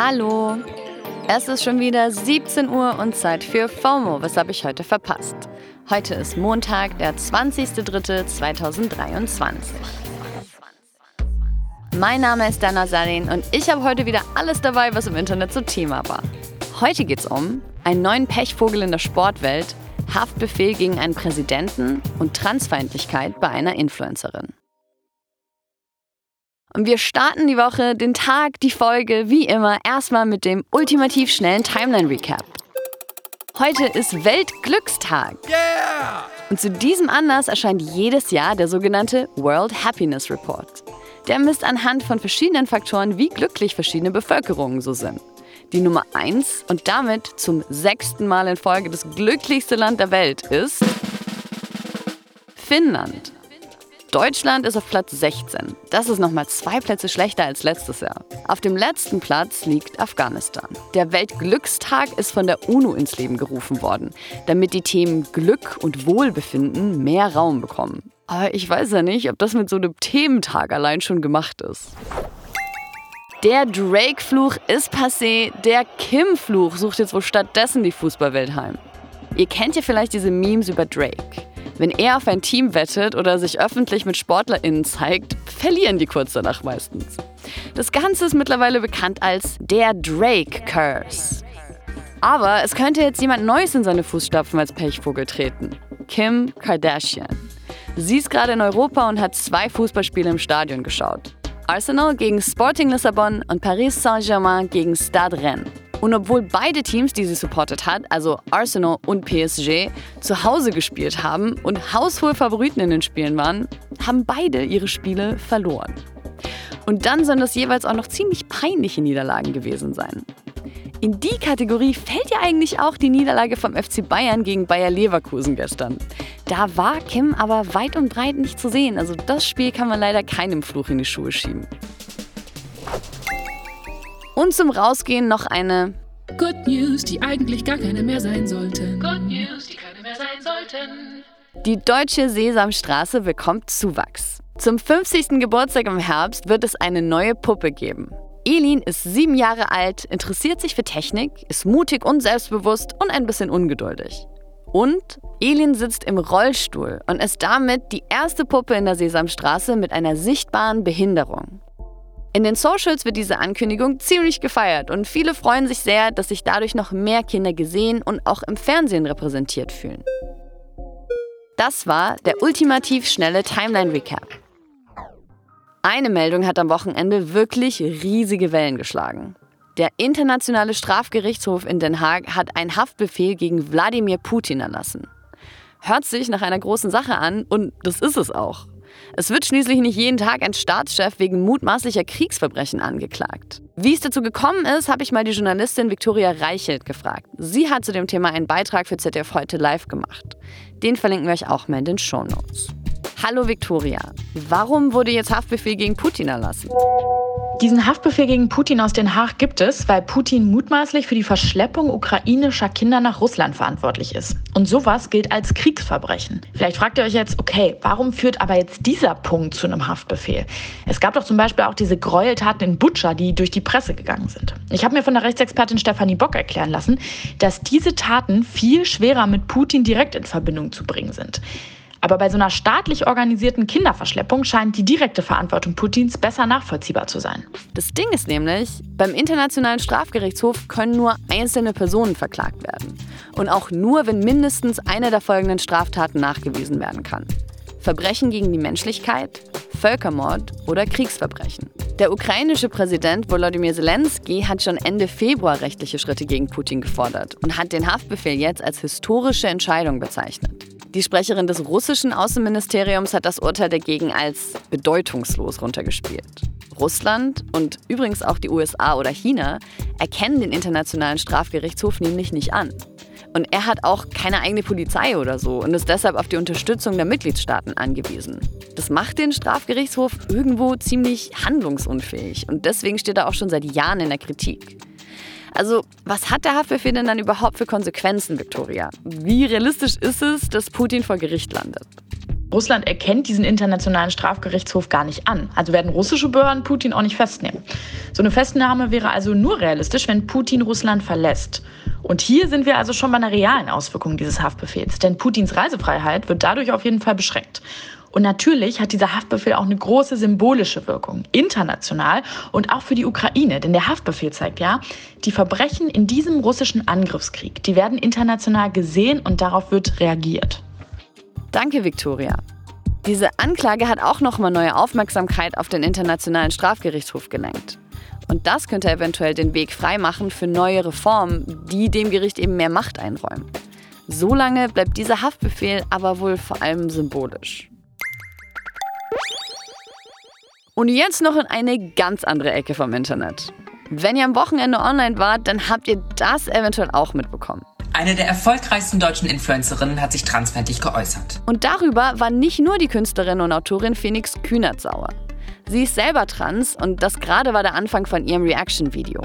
Hallo. Es ist schon wieder 17 Uhr und Zeit für FOMO. Was habe ich heute verpasst? Heute ist Montag, der 20.03.2023. Mein Name ist Dana Salin und ich habe heute wieder alles dabei, was im Internet so Thema war. Heute geht es um einen neuen Pechvogel in der Sportwelt, Haftbefehl gegen einen Präsidenten und Transfeindlichkeit bei einer Influencerin. Und wir starten die Woche, den Tag, die Folge, wie immer, erstmal mit dem ultimativ schnellen Timeline-Recap. Heute ist Weltglückstag. Yeah! Und zu diesem Anlass erscheint jedes Jahr der sogenannte World Happiness Report. Der misst anhand von verschiedenen Faktoren, wie glücklich verschiedene Bevölkerungen so sind. Die Nummer 1 und damit zum sechsten Mal in Folge das glücklichste Land der Welt ist Finnland. Deutschland ist auf Platz 16. Das ist nochmal zwei Plätze schlechter als letztes Jahr. Auf dem letzten Platz liegt Afghanistan. Der Weltglückstag ist von der UNO ins Leben gerufen worden, damit die Themen Glück und Wohlbefinden mehr Raum bekommen. Aber ich weiß ja nicht, ob das mit so einem Thementag allein schon gemacht ist. Der Drake-Fluch ist passé, der Kim-Fluch sucht jetzt wohl stattdessen die Fußballwelt heim. Ihr kennt ja vielleicht diese Memes über Drake. Wenn er auf ein Team wettet oder sich öffentlich mit SportlerInnen zeigt, verlieren die kurz danach meistens. Das Ganze ist mittlerweile bekannt als der Drake Curse. Aber es könnte jetzt jemand Neues in seine Fußstapfen als Pechvogel treten. Kim Kardashian. Sie ist gerade in Europa und hat zwei Fußballspiele im Stadion geschaut. Arsenal gegen Sporting Lissabon und Paris Saint-Germain gegen Stade Rennes. Und obwohl beide Teams, die sie supportet hat, also Arsenal und PSG, zu Hause gespielt haben und haushohe Favoriten in den Spielen waren, haben beide ihre Spiele verloren. Und dann sollen das jeweils auch noch ziemlich peinliche Niederlagen gewesen sein. In die Kategorie fällt ja eigentlich auch die Niederlage vom FC Bayern gegen Bayer Leverkusen gestern. Da war Kim aber weit und breit nicht zu sehen. Also das Spiel kann man leider keinem Fluch in die Schuhe schieben. Und zum Rausgehen noch eine Good News, die eigentlich gar keine mehr sein sollten. Good News, die keine mehr sein sollten. Die deutsche Sesamstraße bekommt Zuwachs. Zum 50. Geburtstag im Herbst wird es eine neue Puppe geben. Elin ist sieben Jahre alt, interessiert sich für Technik, ist mutig und selbstbewusst und ein bisschen ungeduldig. Und Elin sitzt im Rollstuhl und ist damit die erste Puppe in der Sesamstraße mit einer sichtbaren Behinderung. In den Socials wird diese Ankündigung ziemlich gefeiert und viele freuen sich sehr, dass sich dadurch noch mehr Kinder gesehen und auch im Fernsehen repräsentiert fühlen. Das war der ultimativ schnelle Timeline Recap. Eine Meldung hat am Wochenende wirklich riesige Wellen geschlagen. Der Internationale Strafgerichtshof in Den Haag hat einen Haftbefehl gegen Wladimir Putin erlassen. Hört sich nach einer großen Sache an und das ist es auch. Es wird schließlich nicht jeden Tag ein Staatschef wegen mutmaßlicher Kriegsverbrechen angeklagt. Wie es dazu gekommen ist, habe ich mal die Journalistin Viktoria Reichelt gefragt. Sie hat zu dem Thema einen Beitrag für ZDF heute live gemacht. Den verlinken wir euch auch mal in den Show Notes. Hallo Viktoria, warum wurde jetzt Haftbefehl gegen Putin erlassen? Diesen Haftbefehl gegen Putin aus Den Haag gibt es, weil Putin mutmaßlich für die Verschleppung ukrainischer Kinder nach Russland verantwortlich ist. Und sowas gilt als Kriegsverbrechen. Vielleicht fragt ihr euch jetzt, okay, warum führt aber jetzt dieser Punkt zu einem Haftbefehl? Es gab doch zum Beispiel auch diese Gräueltaten in Butscha, die durch die Presse gegangen sind. Ich habe mir von der Rechtsexpertin Stefanie Bock erklären lassen, dass diese Taten viel schwerer mit Putin direkt in Verbindung zu bringen sind. Aber bei so einer staatlich organisierten Kinderverschleppung scheint die direkte Verantwortung Putins besser nachvollziehbar zu sein. Das Ding ist nämlich, beim Internationalen Strafgerichtshof können nur einzelne Personen verklagt werden. Und auch nur, wenn mindestens eine der folgenden Straftaten nachgewiesen werden kann. Verbrechen gegen die Menschlichkeit, Völkermord oder Kriegsverbrechen. Der ukrainische Präsident Volodymyr Zelensky hat schon Ende Februar rechtliche Schritte gegen Putin gefordert und hat den Haftbefehl jetzt als historische Entscheidung bezeichnet. Die Sprecherin des russischen Außenministeriums hat das Urteil dagegen als bedeutungslos runtergespielt. Russland und übrigens auch die USA oder China erkennen den Internationalen Strafgerichtshof nämlich nicht an. Und er hat auch keine eigene Polizei oder so und ist deshalb auf die Unterstützung der Mitgliedstaaten angewiesen. Das macht den Strafgerichtshof irgendwo ziemlich handlungsunfähig und deswegen steht er auch schon seit Jahren in der Kritik. Also, was hat der Haftbefehl denn dann überhaupt für Konsequenzen, Victoria? Wie realistisch ist es, dass Putin vor Gericht landet? Russland erkennt diesen internationalen Strafgerichtshof gar nicht an. Also werden russische Behörden Putin auch nicht festnehmen. So eine Festnahme wäre also nur realistisch, wenn Putin Russland verlässt. Und hier sind wir also schon bei einer realen Auswirkung dieses Haftbefehls. Denn Putins Reisefreiheit wird dadurch auf jeden Fall beschränkt. Und natürlich hat dieser Haftbefehl auch eine große symbolische Wirkung, international und auch für die Ukraine. Denn der Haftbefehl zeigt ja, die Verbrechen in diesem russischen Angriffskrieg, die werden international gesehen und darauf wird reagiert. Danke, Viktoria. Diese Anklage hat auch nochmal neue Aufmerksamkeit auf den Internationalen Strafgerichtshof gelenkt. Und das könnte eventuell den Weg freimachen für neue Reformen, die dem Gericht eben mehr Macht einräumen. Solange bleibt dieser Haftbefehl aber wohl vor allem symbolisch. Und jetzt noch in eine ganz andere Ecke vom Internet. Wenn ihr am Wochenende online wart, dann habt ihr das eventuell auch mitbekommen. Eine der erfolgreichsten deutschen Influencerinnen hat sich transfeindlich geäußert. Und darüber war nicht nur die Künstlerin und Autorin Phoenix Kühnert sauer. Sie ist selber trans und das gerade war der Anfang von ihrem Reaction-Video.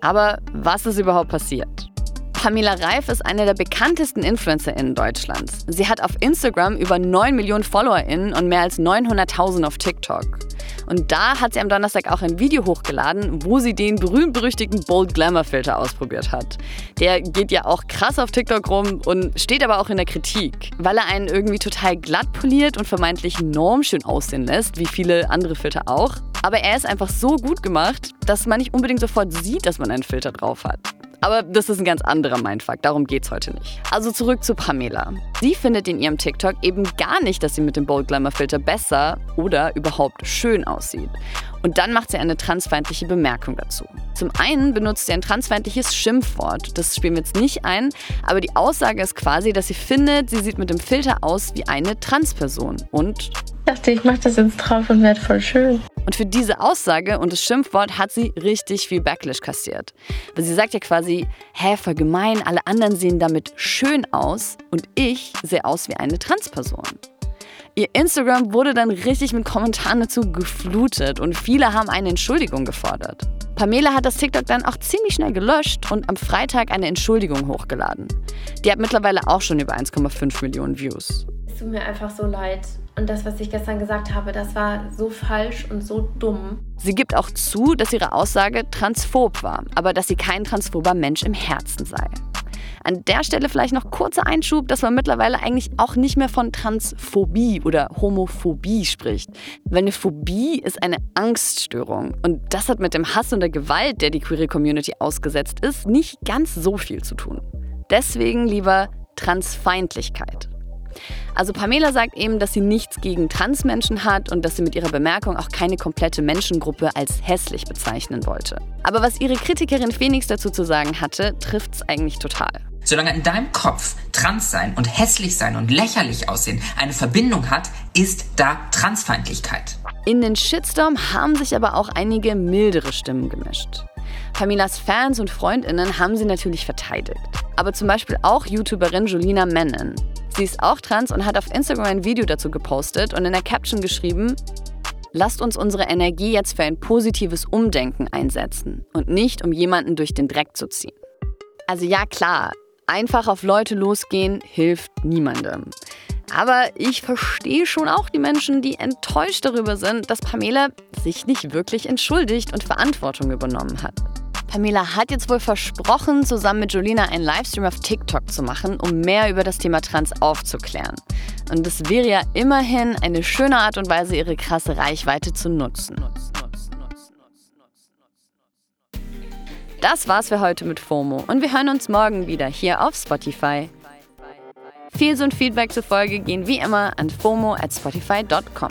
Aber was ist überhaupt passiert? Pamela Reif ist eine der bekanntesten InfluencerInnen Deutschlands. Sie hat auf Instagram über 9 Millionen FollowerInnen und mehr als 900.000 auf TikTok. Und da hat sie am Donnerstag auch ein Video hochgeladen, wo sie den berühmt-berüchtigten Bold Glamour Filter ausprobiert hat. Der geht ja auch krass auf TikTok rum und steht aber auch in der Kritik, weil er einen irgendwie total glatt poliert und vermeintlich normschön aussehen lässt, wie viele andere Filter auch. Aber er ist einfach so gut gemacht, dass man nicht unbedingt sofort sieht, dass man einen Filter drauf hat. Aber das ist ein ganz anderer Mindfuck, darum geht's heute nicht. Also zurück zu Pamela. Sie findet in ihrem TikTok eben gar nicht, dass sie mit dem Bold Glamour Filter besser oder überhaupt schön aussieht. Und dann macht sie eine transfeindliche Bemerkung dazu. Zum einen benutzt sie ein transfeindliches Schimpfwort. Das spielen wir jetzt nicht ein, aber die Aussage ist quasi, dass sie findet, sie sieht mit dem Filter aus wie eine Transperson. Und dachte, ich mache das jetzt drauf und werde voll schön. Und für diese Aussage und das Schimpfwort hat sie richtig viel Backlash kassiert. Weil sie sagt ja quasi, hä, voll gemein, alle anderen sehen damit schön aus und ich sehe aus wie eine Transperson. Ihr Instagram wurde dann richtig mit Kommentaren dazu geflutet und viele haben eine Entschuldigung gefordert. Pamela hat das TikTok dann auch ziemlich schnell gelöscht und am Freitag eine Entschuldigung hochgeladen. Die hat mittlerweile auch schon über 1,5 Millionen Views. Es tut mir einfach so leid. Und das, was ich gestern gesagt habe, das war so falsch und so dumm. Sie gibt auch zu, dass ihre Aussage transphob war, aber dass sie kein transphober Mensch im Herzen sei. An der Stelle vielleicht noch kurzer Einschub, dass man mittlerweile eigentlich auch nicht mehr von Transphobie oder Homophobie spricht. Weil eine Phobie ist eine Angststörung. Und das hat mit dem Hass und der Gewalt, der die queere Community ausgesetzt ist, nicht ganz so viel zu tun. Deswegen lieber Transfeindlichkeit. Also Pamela sagt eben, dass sie nichts gegen Transmenschen hat und dass sie mit ihrer Bemerkung auch keine komplette Menschengruppe als hässlich bezeichnen wollte. Aber was ihre Kritikerin Phoenix dazu zu sagen hatte, trifft es eigentlich total. Solange in deinem Kopf trans sein und hässlich sein und lächerlich aussehen eine Verbindung hat, ist da Transfeindlichkeit. In den Shitstorm haben sich aber auch einige mildere Stimmen gemischt. Pamelas Fans und Freundinnen haben sie natürlich verteidigt. Aber zum Beispiel auch YouTuberin Julina Mennen. Sie ist auch trans und hat auf Instagram ein Video dazu gepostet und in der Caption geschrieben, Lasst uns unsere Energie jetzt für ein positives Umdenken einsetzen und nicht um jemanden durch den Dreck zu ziehen. Also ja klar, einfach auf Leute losgehen hilft niemandem. Aber ich verstehe schon auch die Menschen, die enttäuscht darüber sind, dass Pamela sich nicht wirklich entschuldigt und Verantwortung übernommen hat. Pamela hat jetzt wohl versprochen, zusammen mit Jolina einen Livestream auf TikTok zu machen, um mehr über das Thema Trans aufzuklären. Und das wäre ja immerhin eine schöne Art und Weise, ihre krasse Reichweite zu nutzen. Das war's für heute mit FOMO und wir hören uns morgen wieder hier auf Spotify. Feels und Feedback zur Folge gehen wie immer an FOMO at spotify.com.